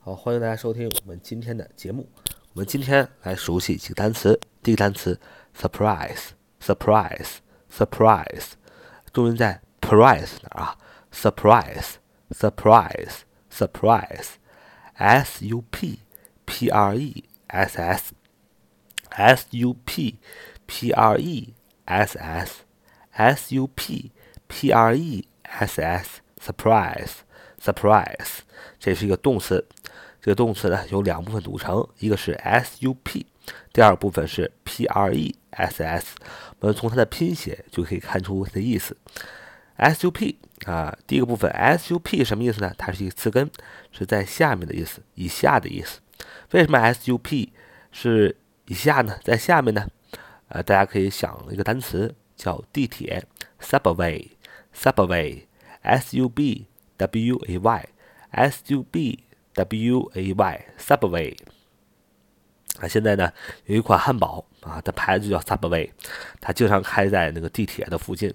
好，欢迎大家收听我们今天的节目。我们今天来熟悉几个单词。第一个单词 surprise，surprise，surprise，重音在 price 那儿啊，surprise，surprise，surprise，s u p p r e s s，s u p p r e s s，s u p p r e s s，surprise，surprise，这是一个动词。这个动词呢由两部分组成，一个是 sup，第二部分是 press。我们从它的拼写就可以看出它的意思。sup 啊，第一个部分 sup 什么意思呢？它是一个词根，是在下面的意思，以下的意思。为什么 sup 是以下呢？在下面呢？呃，大家可以想一个单词叫地铁，subway，subway，s-u-b-w-a-y，s-u-b。W A W A Y Subway 啊，现在呢有一款汉堡啊，的牌子就叫 Subway，它经常开在那个地铁的附近，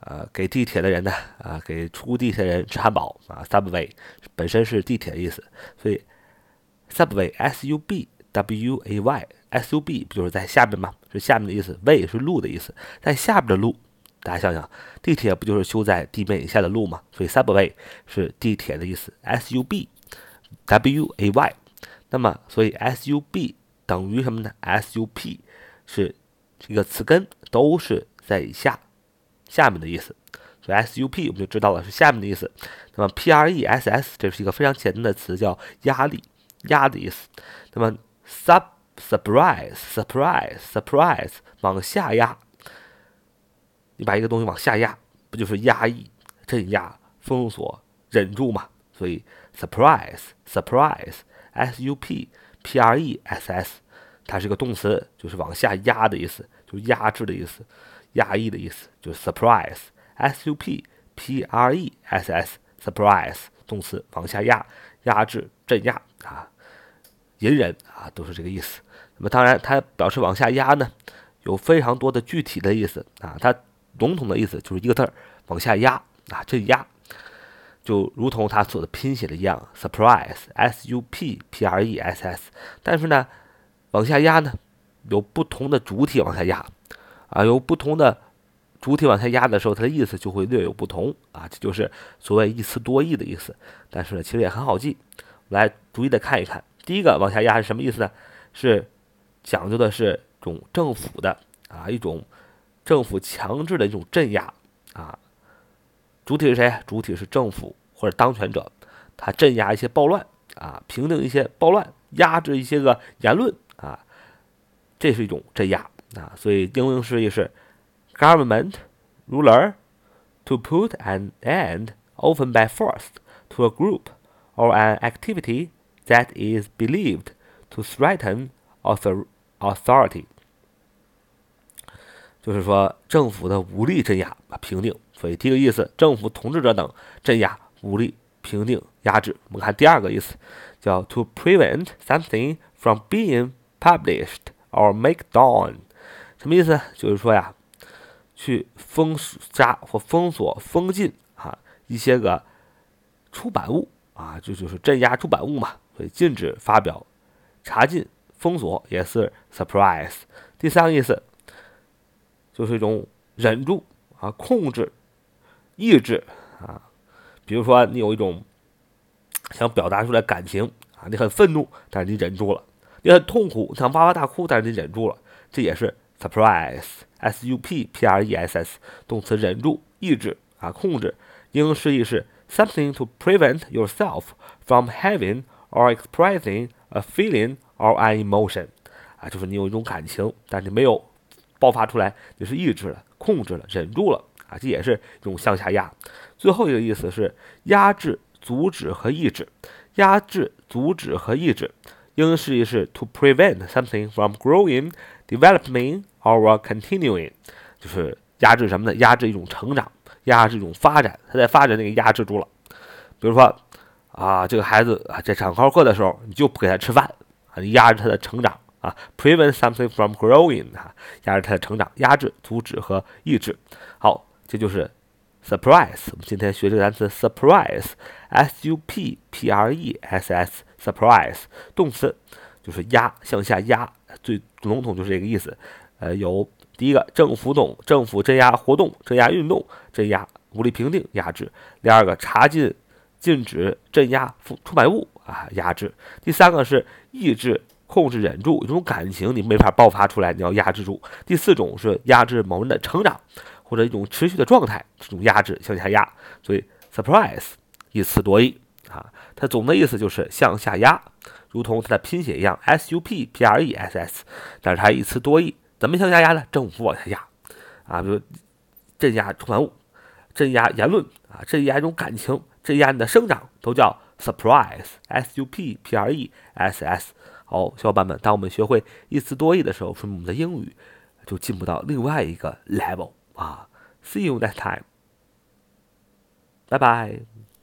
呃，给地铁的人呢啊，给出地铁的人吃汉堡啊。Subway 本身是地铁的意思，所以 Subway S U B W A Y S U B 不就是在下面吗？是下面的意思，Way 是路的意思，在下边的路，大家想想，地铁不就是修在地面以下的路吗？所以 Subway 是地铁的意思，S U B。W A Y，那么所以 S U B 等于什么呢？S U P 是这个词根都是在以下下面的意思，所以 S U P 我们就知道了是下面的意思。那么 P R E S S 这是一个非常简单的词，叫压力压的意思。那么 sub surprise surprise surprise 往下压，你把一个东西往下压，不就是压抑、镇压、封锁、忍住吗？所以 surprise surprise s u p p r e s s 它是个动词，就是往下压的意思，就压制的意思，压抑的意思，就是 surprise s u p p r e s s surprise 动词往下压，压制、镇压啊，隐忍啊，都是这个意思。那么当然，它表示往下压呢，有非常多的具体的意思啊。它笼统的意思就是一个字儿，往下压啊，镇压。就如同它所的拼写的一样，surprise，s u p p r e s s，但是呢，往下压呢，有不同的主体往下压，啊，有不同的主体往下压的时候，它的意思就会略有不同，啊，这就是所谓一词多义的意思。但是呢，其实也很好记，来逐一的看一看。第一个往下压是什么意思呢？是讲究的是种政府的啊，一种政府强制的一种镇压啊。主体是谁？主体是政府或者当权者，他镇压一些暴乱啊，平定一些暴乱，压制一些个言论啊，这是一种镇压啊。所以英文释义是：government ruler to put an end, often by force, to a group or an activity that is believed to threaten author authority。就是说，政府的武力镇压啊，平定。所以第一个意思，政府统治者等镇压、武力平定、压制。我们看第二个意思，叫 to prevent something from being published or make down，。什么意思？就是说呀，去封杀或封锁、封禁啊一些个出版物啊，这就是镇压出版物嘛。所以禁止发表、查禁、封锁也是 surprise。第三个意思。就是一种忍住啊，控制、抑制啊。比如说，你有一种想表达出来感情啊，你很愤怒，但是你忍住了；你很痛苦，想哇哇大哭，但是你忍住了。这也是 surprise，s u p p r e s s，动词忍住、抑制啊，控制。英释义是 something to prevent yourself from having or expressing a feeling or an emotion，啊，就是你有一种感情，但是没有。爆发出来，你是抑制了、控制了、忍住了啊，这也是一种向下压。最后一个意思是压制、阻止和抑制。压制、阻止和抑制，英释义是 to prevent something from growing, developing or continuing，就是压制什么呢？压制一种成长，压制一种发展。它在发展，那个压制住了。比如说啊，这个孩子啊，在上高课的时候，你就不给他吃饭啊，你压制他的成长。啊，prevent something from growing，啊，压制他的成长，压制、阻止和抑制。好，这就是 surprise，我们今天学这个单词 surprise，s u p p r e s s，surprise，动词就是压，向下压，最笼统就是这个意思。呃，有第一个政府动，政府镇压活动、镇压运动、镇压武力平定、压制；第二个查禁、禁止、镇压出出版物啊，压制；第三个是抑制、控制、忍住，一种感情你没法爆发出来，你要压制住；第四种是压制某人的成长。或者一种持续的状态，这种压制向下压，所以 surprise 一词多义啊，它总的意思就是向下压，如同它的拼写一样，s u p p r e s s，但是它一词多义，怎么向下压呢？政府往下压啊，比如镇压出版物、镇压言论啊、镇压一种感情、镇压你的生长，都叫 surprise，s u p p r e s s。好，小伙伴们，当我们学会一词多义的时候，说明我们的英语就进步到另外一个 level。啊，See you next time. Bye bye.